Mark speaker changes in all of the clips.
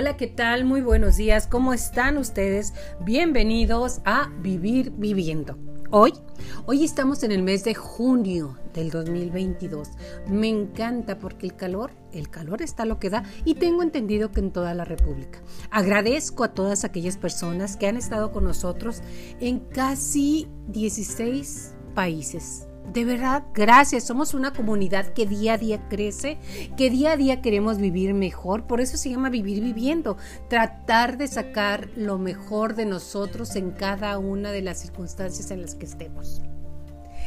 Speaker 1: Hola, ¿qué tal? Muy buenos días. ¿Cómo están ustedes? Bienvenidos a Vivir Viviendo. Hoy, hoy estamos en el mes de junio del 2022. Me encanta porque el calor, el calor está lo que da y tengo entendido que en toda la República. Agradezco a todas aquellas personas que han estado con nosotros en casi 16 países de verdad, gracias. Somos una comunidad que día a día crece, que día a día queremos vivir mejor. Por eso se llama vivir viviendo. Tratar de sacar lo mejor de nosotros en cada una de las circunstancias en las que estemos.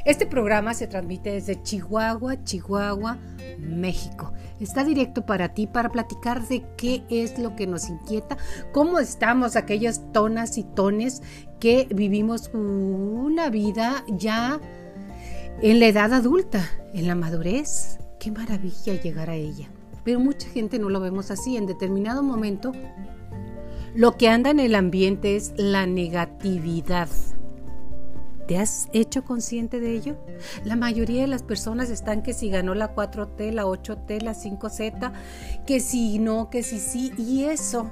Speaker 1: Este programa se transmite desde Chihuahua, Chihuahua, México. Está directo para ti para platicar de qué es lo que nos inquieta, cómo estamos aquellas tonas y tones que vivimos una vida ya en la edad adulta, en la madurez. Qué maravilla llegar a ella. Pero mucha gente no lo vemos así. En determinado momento, lo que anda en el ambiente es la negatividad. ¿Te has hecho consciente de ello? La mayoría de las personas están que si ganó la 4T, la 8T, la 5Z, que si no, que si sí, y eso,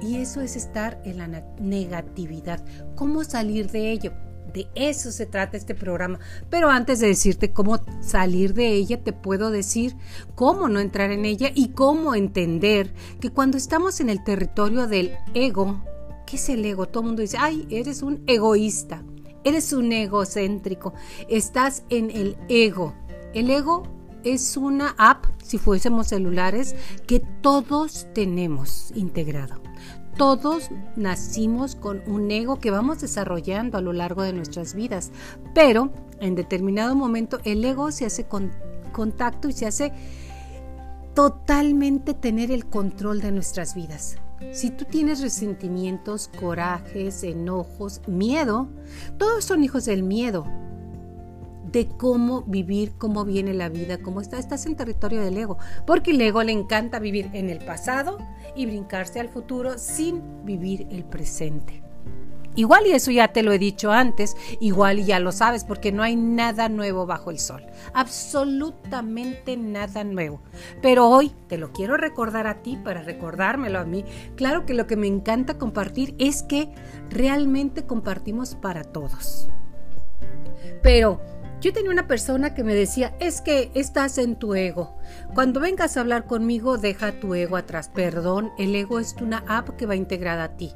Speaker 1: y eso es estar en la negatividad. ¿Cómo salir de ello? De eso se trata este programa. Pero antes de decirte cómo salir de ella, te puedo decir cómo no entrar en ella y cómo entender que cuando estamos en el territorio del ego, ¿qué es el ego? Todo el mundo dice, ay, eres un egoísta, eres un egocéntrico, estás en el ego. El ego es una app, si fuésemos celulares, que todos tenemos integrado todos nacimos con un ego que vamos desarrollando a lo largo de nuestras vidas, pero en determinado momento el ego se hace con contacto y se hace totalmente tener el control de nuestras vidas. Si tú tienes resentimientos, corajes, enojos, miedo, todos son hijos del miedo de cómo vivir, cómo viene la vida, cómo está. Estás en territorio del ego, porque el ego le encanta vivir en el pasado y brincarse al futuro sin vivir el presente. Igual y eso ya te lo he dicho antes, igual ya lo sabes porque no hay nada nuevo bajo el sol, absolutamente nada nuevo. Pero hoy te lo quiero recordar a ti para recordármelo a mí. Claro que lo que me encanta compartir es que realmente compartimos para todos. Pero yo tenía una persona que me decía, es que estás en tu ego. Cuando vengas a hablar conmigo, deja tu ego atrás. Perdón, el ego es una app que va integrada a ti.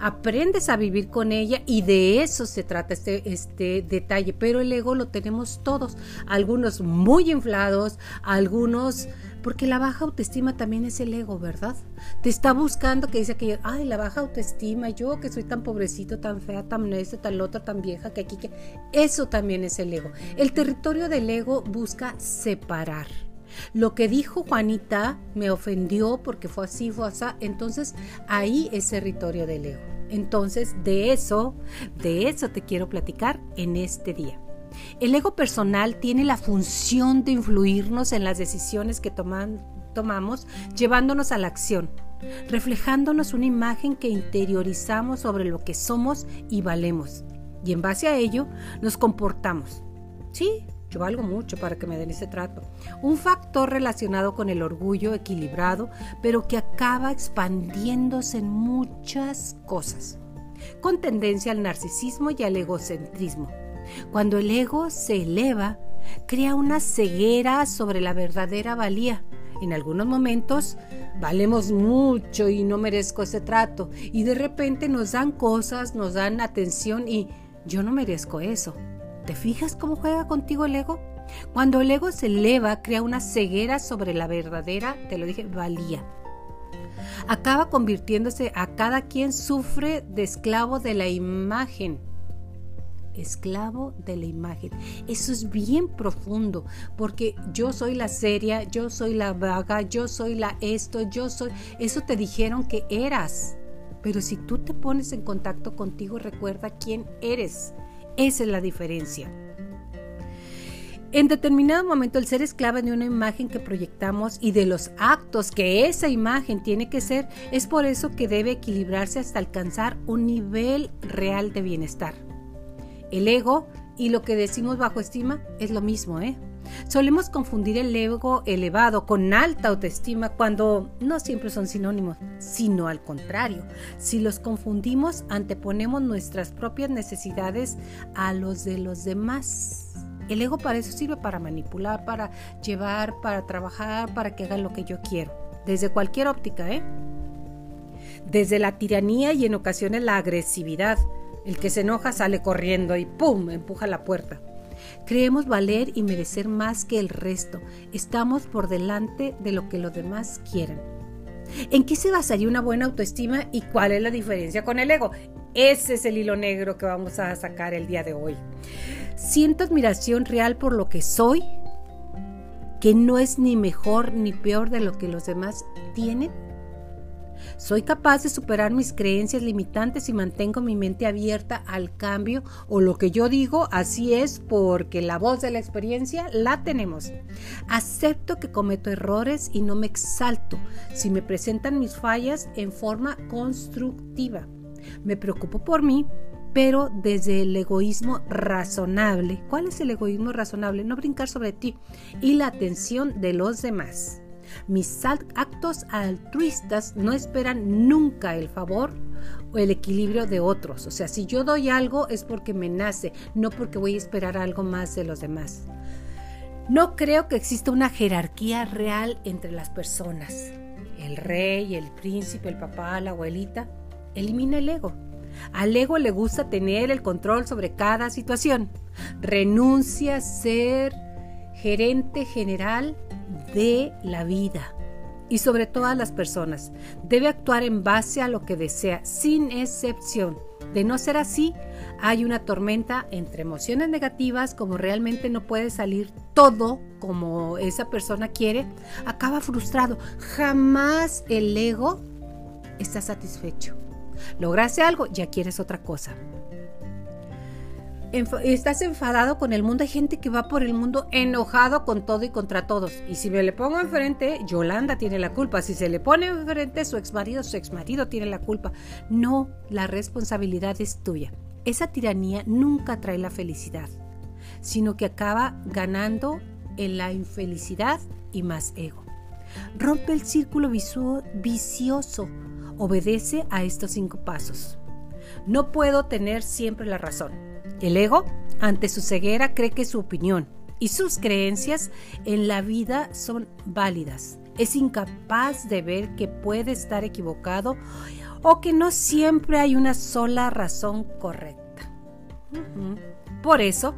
Speaker 1: Aprendes a vivir con ella y de eso se trata este, este detalle. Pero el ego lo tenemos todos. Algunos muy inflados, algunos porque la baja autoestima también es el ego, ¿verdad? Te está buscando que dice que, ay, la baja autoestima, yo que soy tan pobrecito, tan fea, tan esto, tan lo otro, tan vieja, que aquí, que... Eso también es el ego. El territorio del ego busca separar. Lo que dijo Juanita me ofendió porque fue así, fue así. Entonces, ahí es territorio del ego. Entonces, de eso, de eso te quiero platicar en este día. El ego personal tiene la función de influirnos en las decisiones que tomamos, llevándonos a la acción, reflejándonos una imagen que interiorizamos sobre lo que somos y valemos. Y en base a ello nos comportamos. Sí, yo valgo mucho para que me den ese trato. Un factor relacionado con el orgullo equilibrado, pero que acaba expandiéndose en muchas cosas, con tendencia al narcisismo y al egocentrismo cuando el ego se eleva, crea una ceguera sobre la verdadera valía. En algunos momentos valemos mucho y no merezco ese trato. Y de repente nos dan cosas, nos dan atención y yo no merezco eso. ¿Te fijas cómo juega contigo el ego? Cuando el ego se eleva, crea una ceguera sobre la verdadera, te lo dije, valía. Acaba convirtiéndose a cada quien sufre de esclavo de la imagen esclavo de la imagen. Eso es bien profundo, porque yo soy la seria, yo soy la vaga, yo soy la esto, yo soy... Eso te dijeron que eras. Pero si tú te pones en contacto contigo, recuerda quién eres. Esa es la diferencia. En determinado momento el ser esclavo de una imagen que proyectamos y de los actos que esa imagen tiene que ser, es por eso que debe equilibrarse hasta alcanzar un nivel real de bienestar. El ego y lo que decimos bajo estima es lo mismo, ¿eh? Solemos confundir el ego elevado con alta autoestima cuando no siempre son sinónimos, sino al contrario. Si los confundimos, anteponemos nuestras propias necesidades a los de los demás. El ego para eso sirve para manipular, para llevar, para trabajar, para que hagan lo que yo quiero. Desde cualquier óptica, ¿eh? Desde la tiranía y en ocasiones la agresividad. El que se enoja sale corriendo y ¡pum! empuja la puerta. Creemos valer y merecer más que el resto. Estamos por delante de lo que los demás quieren. ¿En qué se basaría una buena autoestima y cuál es la diferencia con el ego? Ese es el hilo negro que vamos a sacar el día de hoy. Siento admiración real por lo que soy, que no es ni mejor ni peor de lo que los demás tienen soy capaz de superar mis creencias limitantes y mantengo mi mente abierta al cambio o lo que yo digo, así es porque la voz de la experiencia la tenemos. Acepto que cometo errores y no me exalto si me presentan mis fallas en forma constructiva. Me preocupo por mí, pero desde el egoísmo razonable. ¿Cuál es el egoísmo razonable? No brincar sobre ti y la atención de los demás. Mis actos altruistas no esperan nunca el favor o el equilibrio de otros. O sea, si yo doy algo es porque me nace, no porque voy a esperar algo más de los demás. No creo que exista una jerarquía real entre las personas. El rey, el príncipe, el papá, la abuelita. Elimina el ego. Al ego le gusta tener el control sobre cada situación. Renuncia a ser gerente general de la vida y sobre todas las personas. Debe actuar en base a lo que desea, sin excepción. De no ser así, hay una tormenta entre emociones negativas, como realmente no puede salir todo como esa persona quiere, acaba frustrado. Jamás el ego está satisfecho. Lograste algo, ya quieres otra cosa estás enfadado con el mundo. Hay gente que va por el mundo enojado con todo y contra todos. Y si me le pongo enfrente, Yolanda tiene la culpa. Si se le pone enfrente, su exmarido, su exmarido tiene la culpa. No, la responsabilidad es tuya. Esa tiranía nunca trae la felicidad, sino que acaba ganando en la infelicidad y más ego. Rompe el círculo vicioso. Obedece a estos cinco pasos. No puedo tener siempre la razón el ego, ante su ceguera, cree que su opinión y sus creencias en la vida son válidas. Es incapaz de ver que puede estar equivocado o que no siempre hay una sola razón correcta. Por eso,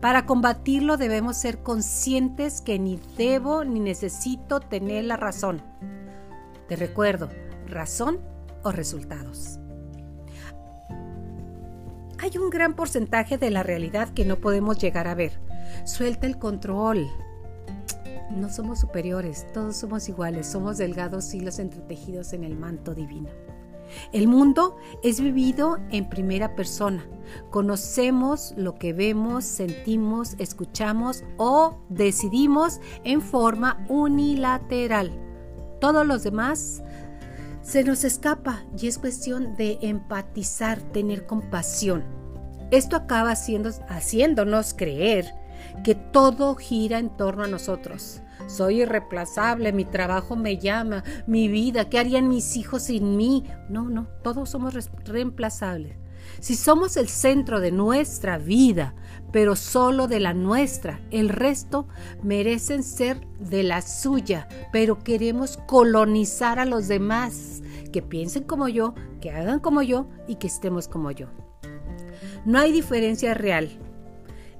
Speaker 1: para combatirlo debemos ser conscientes que ni debo ni necesito tener la razón. Te recuerdo, razón o resultados. Hay un gran porcentaje de la realidad que no podemos llegar a ver. Suelta el control. No somos superiores, todos somos iguales, somos delgados hilos entretejidos en el manto divino. El mundo es vivido en primera persona. Conocemos lo que vemos, sentimos, escuchamos o decidimos en forma unilateral. Todos los demás se nos escapa y es cuestión de empatizar, tener compasión. Esto acaba haciéndonos creer que todo gira en torno a nosotros. Soy irreemplazable, mi trabajo me llama, mi vida, ¿qué harían mis hijos sin mí? No, no, todos somos reemplazables. Si somos el centro de nuestra vida, pero solo de la nuestra, el resto merecen ser de la suya, pero queremos colonizar a los demás, que piensen como yo, que hagan como yo y que estemos como yo. No hay diferencia real.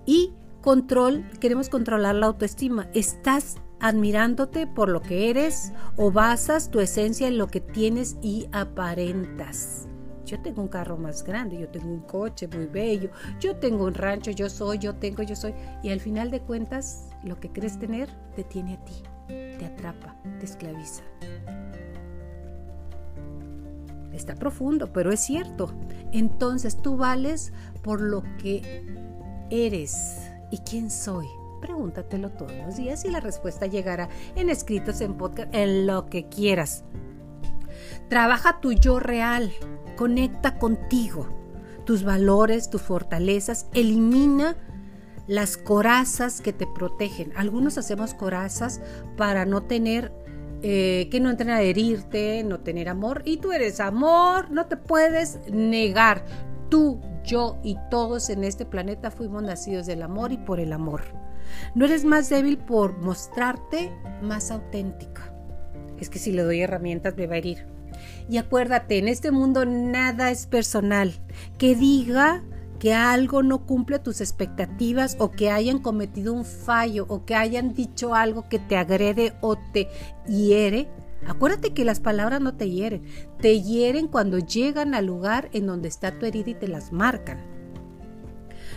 Speaker 1: Y control, queremos controlar la autoestima. Estás admirándote por lo que eres o basas tu esencia en lo que tienes y aparentas yo tengo un carro más grande, yo tengo un coche muy bello, yo tengo un rancho, yo soy, yo tengo, yo soy. Y al final de cuentas, lo que crees tener te tiene a ti, te atrapa, te esclaviza. Está profundo, pero es cierto. Entonces tú vales por lo que eres. ¿Y quién soy? Pregúntatelo todos los días y la respuesta llegará en escritos, en podcast, en lo que quieras. Trabaja tu yo real, conecta contigo, tus valores, tus fortalezas, elimina las corazas que te protegen. Algunos hacemos corazas para no tener, eh, que no entren a herirte, no tener amor. Y tú eres amor, no te puedes negar. Tú, yo y todos en este planeta fuimos nacidos del amor y por el amor. No eres más débil por mostrarte más auténtica. Es que si le doy herramientas me va a herir. Y acuérdate, en este mundo nada es personal. Que diga que algo no cumple tus expectativas o que hayan cometido un fallo o que hayan dicho algo que te agrede o te hiere, acuérdate que las palabras no te hieren, te hieren cuando llegan al lugar en donde está tu herida y te las marcan.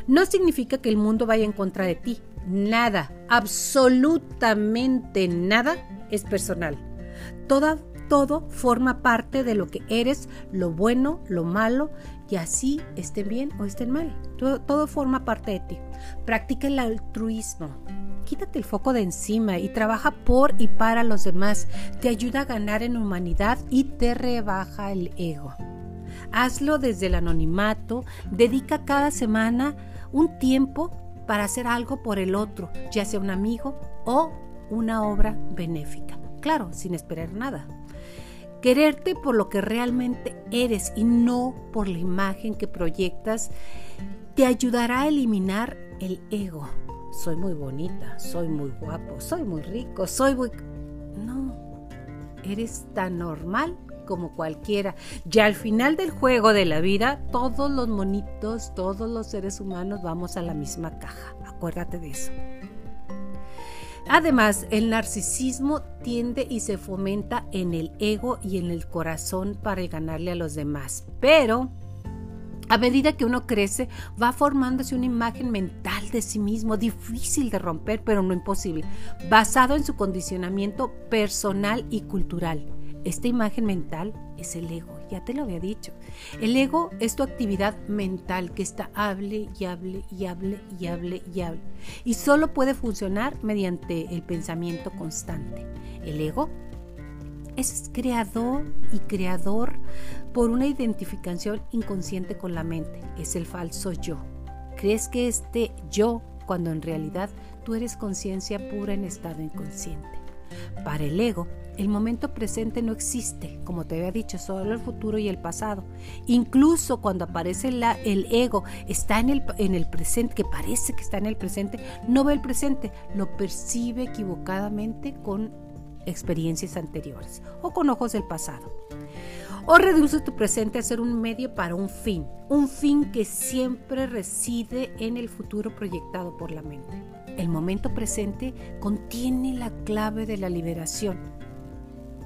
Speaker 1: No significa que el mundo vaya en contra de ti, nada, absolutamente nada es personal. Toda todo forma parte de lo que eres, lo bueno, lo malo, y así estén bien o estén mal. Todo, todo, forma parte de ti. Practica el altruismo. Quítate el foco de encima y trabaja por y para los demás. Te ayuda a ganar en humanidad y te rebaja el ego. Hazlo desde el anonimato. Dedica cada semana un tiempo para hacer algo por el otro, ya sea un amigo o una obra benéfica. Claro, sin esperar nada. Quererte por lo que realmente eres y no por la imagen que proyectas te ayudará a eliminar el ego. Soy muy bonita, soy muy guapo, soy muy rico, soy muy... No, eres tan normal como cualquiera. Ya al final del juego de la vida, todos los monitos, todos los seres humanos vamos a la misma caja. Acuérdate de eso. Además, el narcisismo tiende y se fomenta en el ego y en el corazón para ganarle a los demás. Pero a medida que uno crece, va formándose una imagen mental de sí mismo, difícil de romper, pero no imposible, basado en su condicionamiento personal y cultural. Esta imagen mental es el ego, ya te lo había dicho. El ego es tu actividad mental que está hable y hable y hable y hable y hable. Y solo puede funcionar mediante el pensamiento constante. El ego es creador y creador por una identificación inconsciente con la mente. Es el falso yo. Crees que este yo cuando en realidad tú eres conciencia pura en estado inconsciente. Para el ego, el momento presente no existe, como te había dicho, solo el futuro y el pasado. Incluso cuando aparece el ego, está en el, en el presente, que parece que está en el presente, no ve el presente, lo percibe equivocadamente con experiencias anteriores o con ojos del pasado. O reduce tu presente a ser un medio para un fin, un fin que siempre reside en el futuro proyectado por la mente. El momento presente contiene la clave de la liberación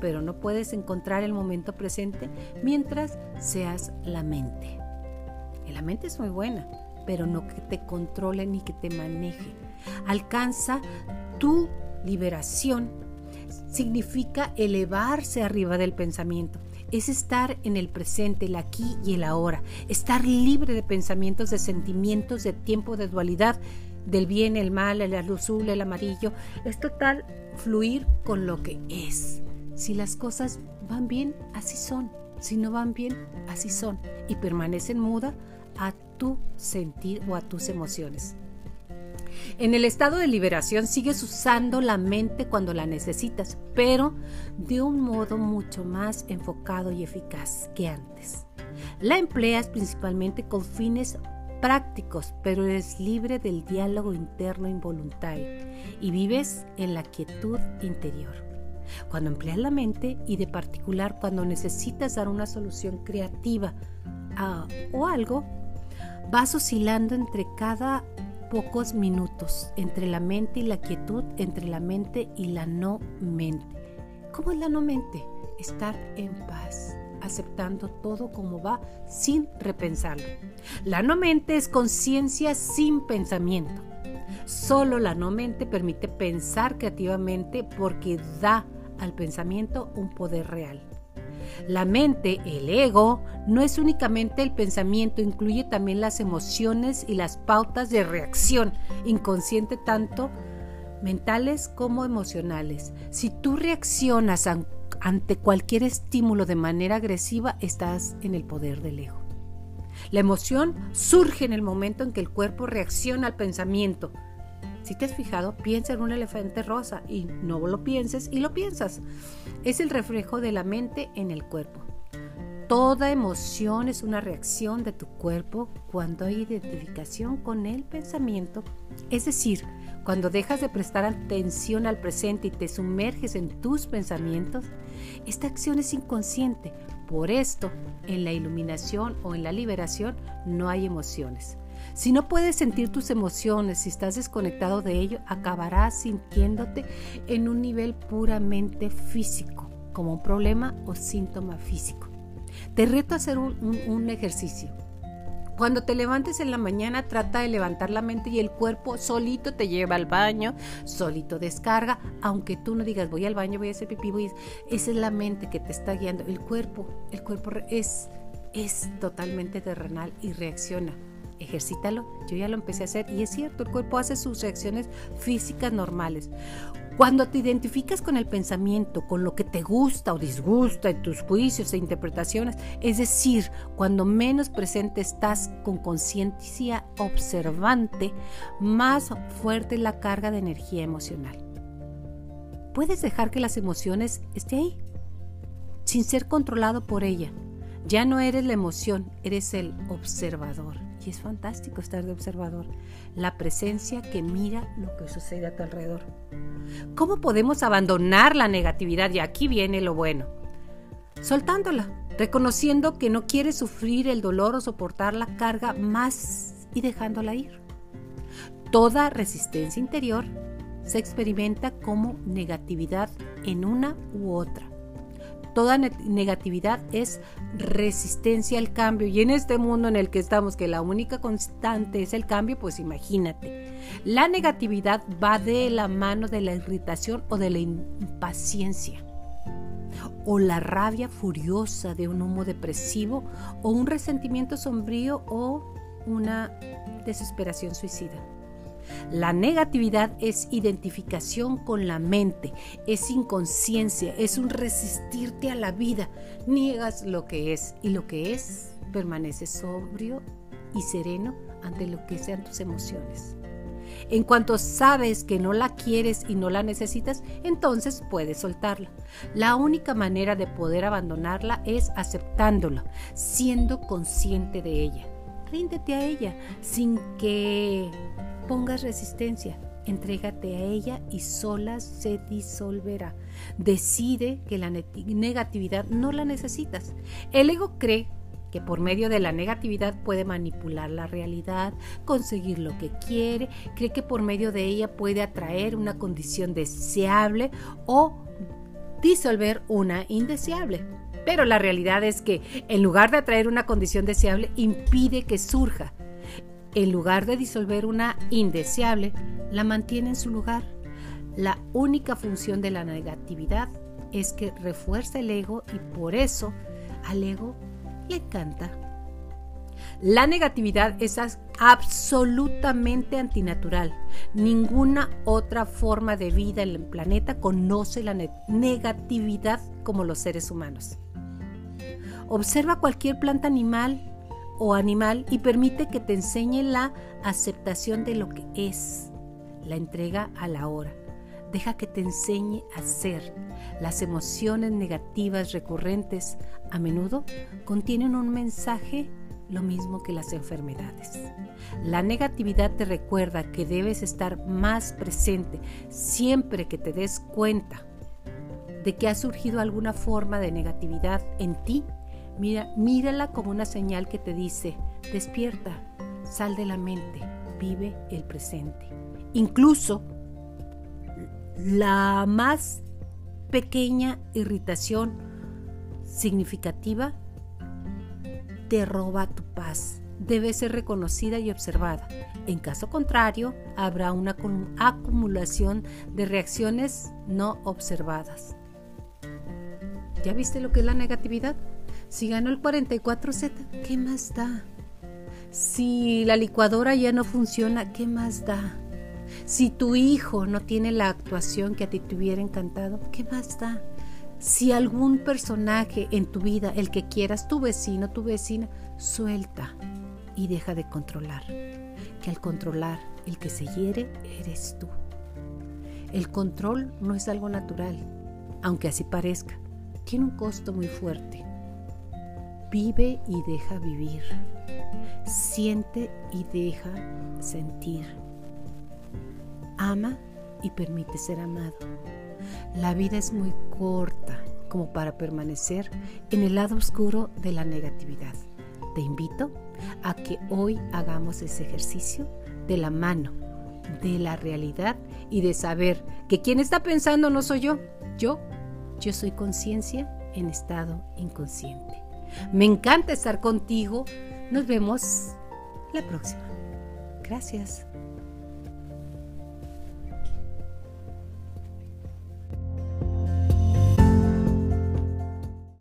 Speaker 1: pero no puedes encontrar el momento presente mientras seas la mente. la mente es muy buena, pero no que te controle ni que te maneje. Alcanza tu liberación. Significa elevarse arriba del pensamiento. Es estar en el presente, el aquí y el ahora. Estar libre de pensamientos, de sentimientos, de tiempo, de dualidad, del bien, el mal, el azul, el amarillo. Es total fluir con lo que es. Si las cosas van bien, así son. Si no van bien, así son. Y permanecen muda a tu sentir o a tus emociones. En el estado de liberación sigues usando la mente cuando la necesitas, pero de un modo mucho más enfocado y eficaz que antes. La empleas principalmente con fines prácticos, pero eres libre del diálogo interno involuntario y vives en la quietud interior. Cuando empleas la mente y de particular cuando necesitas dar una solución creativa a, o algo, vas oscilando entre cada pocos minutos, entre la mente y la quietud, entre la mente y la no mente. ¿Cómo es la no mente? Estar en paz, aceptando todo como va sin repensarlo. La no mente es conciencia sin pensamiento. Solo la no mente permite pensar creativamente porque da al pensamiento un poder real. La mente, el ego, no es únicamente el pensamiento, incluye también las emociones y las pautas de reacción inconsciente tanto mentales como emocionales. Si tú reaccionas ante cualquier estímulo de manera agresiva, estás en el poder del ego. La emoción surge en el momento en que el cuerpo reacciona al pensamiento. Si te has fijado, piensa en un elefante rosa y no lo pienses y lo piensas. Es el reflejo de la mente en el cuerpo. Toda emoción es una reacción de tu cuerpo cuando hay identificación con el pensamiento. Es decir, cuando dejas de prestar atención al presente y te sumerges en tus pensamientos, esta acción es inconsciente. Por esto, en la iluminación o en la liberación no hay emociones. Si no puedes sentir tus emociones, si estás desconectado de ello, acabarás sintiéndote en un nivel puramente físico, como un problema o síntoma físico. Te reto a hacer un, ejercicio. Cuando te levantes en la mañana, trata de levantar la mente y el cuerpo solito te lleva al baño, solito descarga, aunque tú no digas voy al baño, voy a hacer pipí, voy esa es la mente que te está guiando. El cuerpo, el cuerpo es, es totalmente terrenal y reacciona ejercítalo. Yo ya lo empecé a hacer y es cierto, el cuerpo hace sus reacciones físicas normales. Cuando te identificas con el pensamiento, con lo que te gusta o disgusta en tus juicios e interpretaciones, es decir, cuando menos presente estás con conciencia observante, más fuerte es la carga de energía emocional. Puedes dejar que las emociones estén ahí, sin ser controlado por ella. Ya no eres la emoción, eres el observador. Y es fantástico estar de observador, la presencia que mira lo que sucede a tu alrededor. ¿Cómo podemos abandonar la negatividad? Y aquí viene lo bueno. Soltándola, reconociendo que no quieres sufrir el dolor o soportar la carga más y dejándola ir. Toda resistencia interior se experimenta como negatividad en una u otra. Toda negatividad es resistencia al cambio. Y en este mundo en el que estamos, que la única constante es el cambio, pues imagínate. La negatividad va de la mano de la irritación o de la impaciencia. O la rabia furiosa de un humo depresivo o un resentimiento sombrío o una desesperación suicida. La negatividad es identificación con la mente, es inconsciencia, es un resistirte a la vida. Niegas lo que es y lo que es permanece sobrio y sereno ante lo que sean tus emociones. En cuanto sabes que no la quieres y no la necesitas, entonces puedes soltarla. La única manera de poder abandonarla es aceptándola, siendo consciente de ella. Ríndete a ella sin que pongas resistencia, entrégate a ella y sola se disolverá. Decide que la negatividad no la necesitas. El ego cree que por medio de la negatividad puede manipular la realidad, conseguir lo que quiere, cree que por medio de ella puede atraer una condición deseable o disolver una indeseable. Pero la realidad es que en lugar de atraer una condición deseable, impide que surja en lugar de disolver una indeseable, la mantiene en su lugar. La única función de la negatividad es que refuerza el ego y por eso al ego le encanta. La negatividad es absolutamente antinatural. Ninguna otra forma de vida en el planeta conoce la negatividad como los seres humanos. Observa cualquier planta animal o animal y permite que te enseñe la aceptación de lo que es, la entrega a la hora. Deja que te enseñe a ser. Las emociones negativas recurrentes a menudo contienen un mensaje lo mismo que las enfermedades. La negatividad te recuerda que debes estar más presente siempre que te des cuenta de que ha surgido alguna forma de negatividad en ti Mira, mírala como una señal que te dice, despierta, sal de la mente, vive el presente. Incluso la más pequeña irritación significativa te roba tu paz. Debe ser reconocida y observada. En caso contrario, habrá una acumulación de reacciones no observadas. ¿Ya viste lo que es la negatividad? Si ganó el 44Z, ¿qué más da? Si la licuadora ya no funciona, ¿qué más da? Si tu hijo no tiene la actuación que a ti te hubiera encantado, ¿qué más da? Si algún personaje en tu vida, el que quieras, tu vecino, tu vecina, suelta. y deja de controlar. Que al controlar el que se hiere eres tú. El control no es algo natural, aunque así parezca. Tiene un costo muy fuerte. Vive y deja vivir. Siente y deja sentir. Ama y permite ser amado. La vida es muy corta como para permanecer en el lado oscuro de la negatividad. Te invito a que hoy hagamos ese ejercicio de la mano, de la realidad y de saber que quien está pensando no soy yo, yo, yo soy conciencia en estado inconsciente. Me encanta estar contigo. Nos vemos la próxima. Gracias.